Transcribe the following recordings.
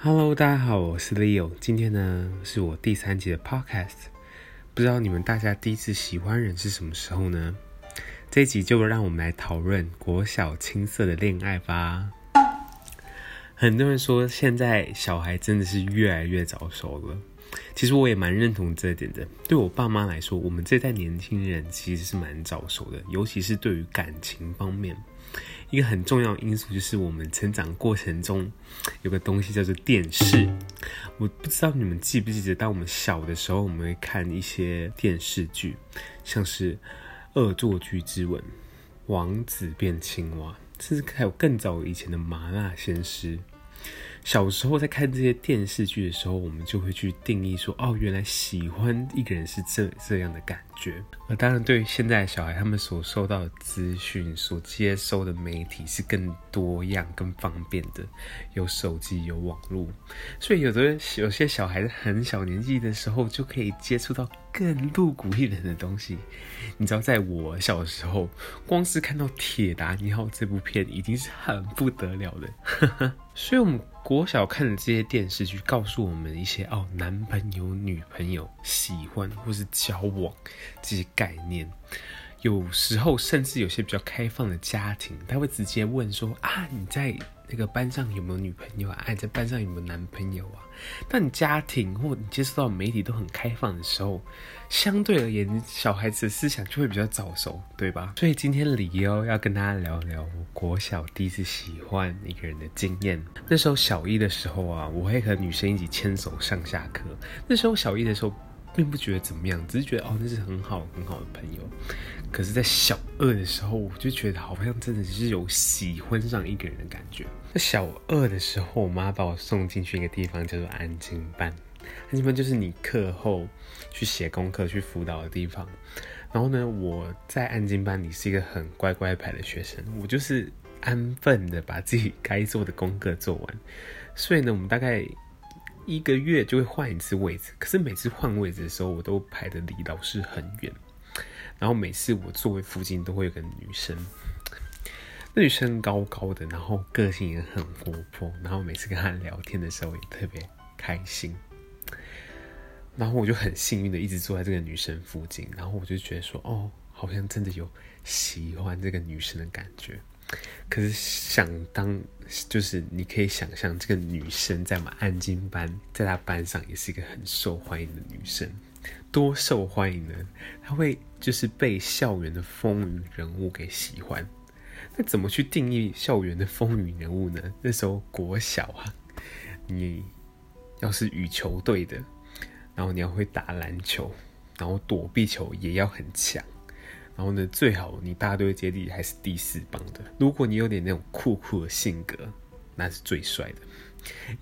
Hello，大家好，我是 Leo。今天呢是我第三集的 Podcast。不知道你们大家第一次喜欢人是什么时候呢？这一集就让我们来讨论国小青涩的恋爱吧。很多人说现在小孩真的是越来越早熟了，其实我也蛮认同这点的。对我爸妈来说，我们这代年轻人其实是蛮早熟的，尤其是对于感情方面。一个很重要的因素就是我们成长过程中有个东西叫做电视。我不知道你们记不记得，当我们小的时候，我们会看一些电视剧，像是《恶作剧之吻》《王子变青蛙》，甚至还有更早以前的《麻辣鲜师》。小时候在看这些电视剧的时候，我们就会去定义说，哦，原来喜欢一个人是这这样的感觉。而当然，对于现在的小孩，他们所收到的资讯、所接收的媒体是更多样、更方便的，有手机、有网络，所以有的有些小孩子很小年纪的时候就可以接触到更露骨一点的东西。你知道，在我小时候，光是看到《铁达尼号》这部片已经是很不得了的。所以，我们国小看的这些电视剧，告诉我们一些哦，男朋友、女朋友喜欢或是交往这些概念。有时候，甚至有些比较开放的家庭，他会直接问说：“啊，你在？”那个班上有没有女朋友啊？哎，在班上有没有男朋友啊？当你家庭或你接触到媒体都很开放的时候，相对而言，小孩子的思想就会比较早熟，对吧？所以今天理由要跟大家聊聊我国小第一次喜欢一个人的经验。那时候小一的时候啊，我会和女生一起牵手上下课。那时候小一的时候，并不觉得怎么样，只是觉得哦，那是很好很好的朋友。可是，在小二的时候，我就觉得好像真的是有喜欢上一个人的感觉。在小二的时候，我妈把我送进去一个地方，叫做安静班。安静班就是你课后去写功课、去辅导的地方。然后呢，我在安静班里是一个很乖乖牌的学生，我就是安分的把自己该做的功课做完。所以呢，我们大概一个月就会换一次位置。可是每次换位置的时候，我都排得离老师很远。然后每次我座位附近都会有个女生，那女生高高的，然后个性也很活泼，然后每次跟她聊天的时候也特别开心。然后我就很幸运的一直坐在这个女生附近，然后我就觉得说，哦，好像真的有喜欢这个女生的感觉。可是想当就是你可以想象，这个女生在我们安亲班，在她班上也是一个很受欢迎的女生。多受欢迎呢？他会就是被校园的风云人物给喜欢。那怎么去定义校园的风云人物呢？那时候国小啊，你要是羽球队的，然后你要会打篮球，然后躲避球也要很强，然后呢，最好你大队接力还是第四棒的。如果你有点那种酷酷的性格，那是最帅的。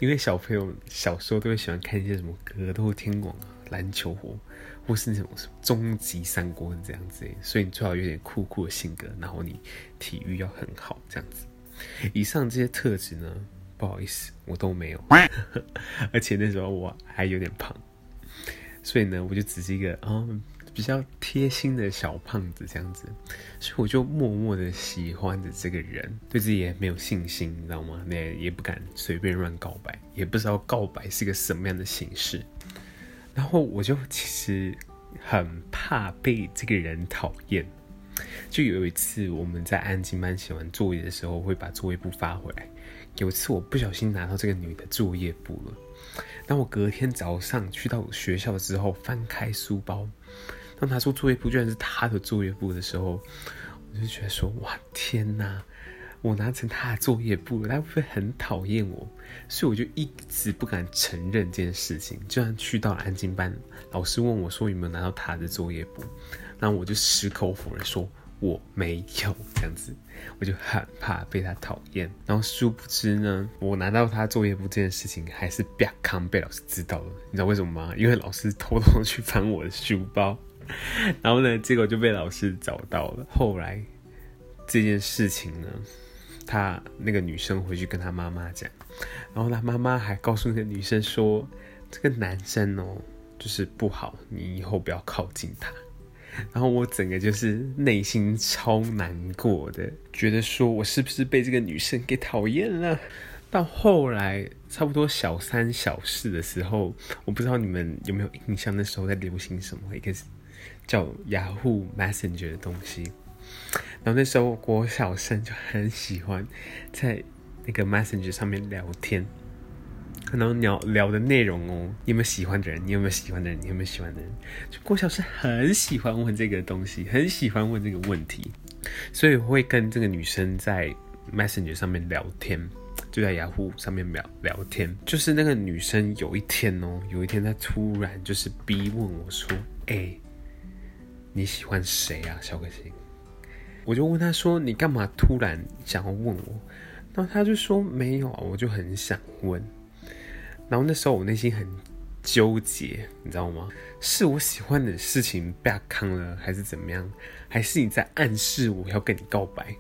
因为小朋友小时候都会喜欢看一些什么格斗天王啊。篮球火，或是那种什么终极三国这样子，所以你最好有点酷酷的性格，然后你体育要很好这样子。以上这些特质呢，不好意思，我都没有，而且那时候我还有点胖，所以呢，我就只是一个啊、比较贴心的小胖子这样子，所以我就默默的喜欢着这个人，对自己也没有信心，你知道吗？那，也不敢随便乱告白，也不知道告白是个什么样的形式。然后我就其实很怕被这个人讨厌。就有一次我们在安静班写完作业的时候，会把作业簿发回来。有一次我不小心拿到这个女的作业簿了。当我隔天早上去到学校之后，翻开书包，当拿出作业簿居然是她的作业簿的时候，我就觉得说：哇，天哪！我拿成他的作业簿，他会不会很讨厌我？所以我就一直不敢承认这件事情。就算去到了安静班，老师问我说有没有拿到他的作业簿，然后我就矢口否认说我没有。这样子，我就很怕被他讨厌。然后殊不知呢，我拿到他作业簿这件事情还是被康被老师知道了。你知道为什么吗？因为老师偷偷去翻我的书包，然后呢，结果就被老师找到了。后来这件事情呢，他那个女生回去跟他妈妈讲，然后他妈妈还告诉那个女生说：“这个男生哦，就是不好，你以后不要靠近他。”然后我整个就是内心超难过的，觉得说我是不是被这个女生给讨厌了？到后来差不多小三小四的时候，我不知道你们有没有印象，那时候在流行什么一个叫雅虎 Messenger 的东西。然后那时候郭小生就很喜欢在那个 Messenger 上面聊天。可能聊聊的内容哦，你有没有喜欢的人？你有没有喜欢的人？你有没有喜欢的人？就国小生很喜欢问这个东西，很喜欢问这个问题，所以会跟这个女生在 Messenger 上面聊天，就在雅虎上面聊聊天。就是那个女生有一天哦，有一天她突然就是逼问我说：“哎、你喜欢谁啊，小可心？”我就问他说：“你干嘛突然想要问我？”然后他就说：“没有啊，我就很想问。”然后那时候我内心很纠结，你知道吗？是我喜欢的事情被他坑了，还是怎么样？还是你在暗示我要跟你告白？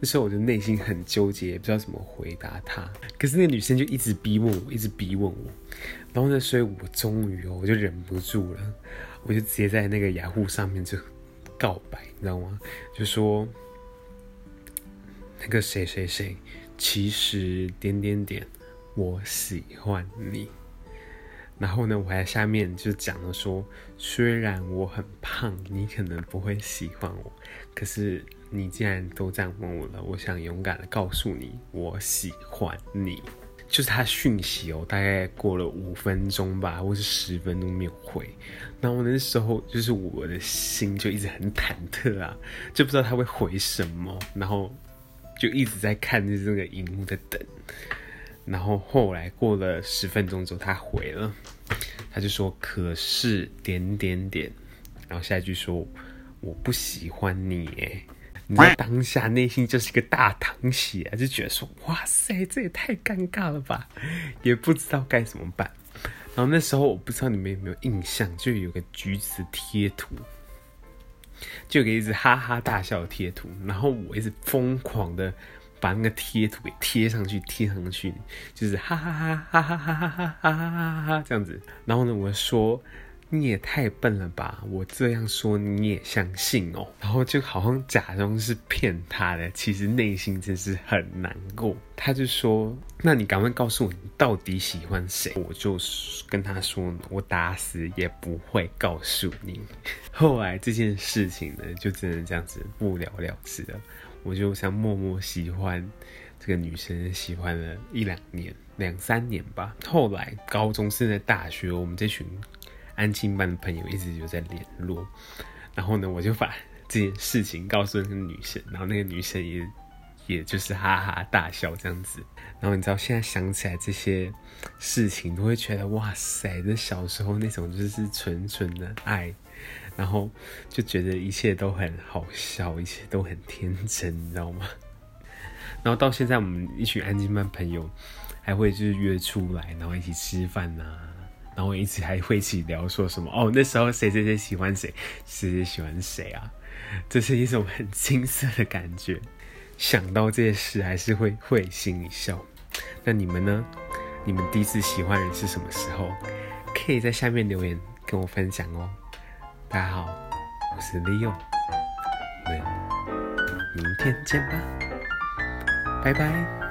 那时候我就内心很纠结，不知道怎么回答他。可是那个女生就一直逼问我，一直逼问我。然后呢，所以我终于哦，我就忍不住了，我就直接在那个雅虎上面就告白，你知道吗？就说那个谁谁谁，其实点点点。我喜欢你，然后呢，我还下面就讲了说，虽然我很胖，你可能不会喜欢我，可是你既然都这样问我了，我想勇敢的告诉你，我喜欢你。就是他讯息哦，大概过了五分钟吧，或是十分钟没有回，然后那时候就是我的心就一直很忐忑啊，就不知道他会回什么，然后就一直在看着这个荧幕在等。然后后来过了十分钟之后，他回了，他就说：“可是点点点。”然后下一句说：“我不喜欢你。”哎，你在当下内心就是一个大淌血，就觉得说：“哇塞，这也太尴尬了吧！”也不知道该怎么办。然后那时候我不知道你们有没有印象，就有个橘子贴图，就有个一直哈哈大笑的贴图，然后我一直疯狂的。把那个贴图给贴上去，贴上去，就是哈哈哈哈哈哈哈哈哈哈哈哈这样子。然后呢，我说你也太笨了吧，我这样说你也相信哦。然后就好像假装是骗他的，其实内心真是很难过。他就说：“那你赶快告诉我，你到底喜欢谁？”我就跟他说：“我打死也不会告诉你。”后来这件事情呢，就只能这样子不了了之了。我就想默默喜欢这个女生，喜欢了一两年、两三年吧。后来高中甚至大学，我们这群安亲班的朋友一直有在联络。然后呢，我就把这件事情告诉那个女生，然后那个女生也也就是哈哈大笑这样子。然后你知道，现在想起来这些事情，都会觉得哇塞，这小时候那种就是纯纯的爱。然后就觉得一切都很好笑，一切都很天真，你知道吗？然后到现在，我们一群安亲班朋友还会就是约出来，然后一起吃饭呐、然后一起还会一起聊说什么哦，那时候谁谁谁喜欢谁，谁谁喜欢谁啊？这是一种很青涩的感觉，想到这些事还是会会心一笑。那你们呢？你们第一次喜欢人是什么时候？可以在下面留言跟我分享哦。大家好，我是 Leo，我们明天见吧，拜拜。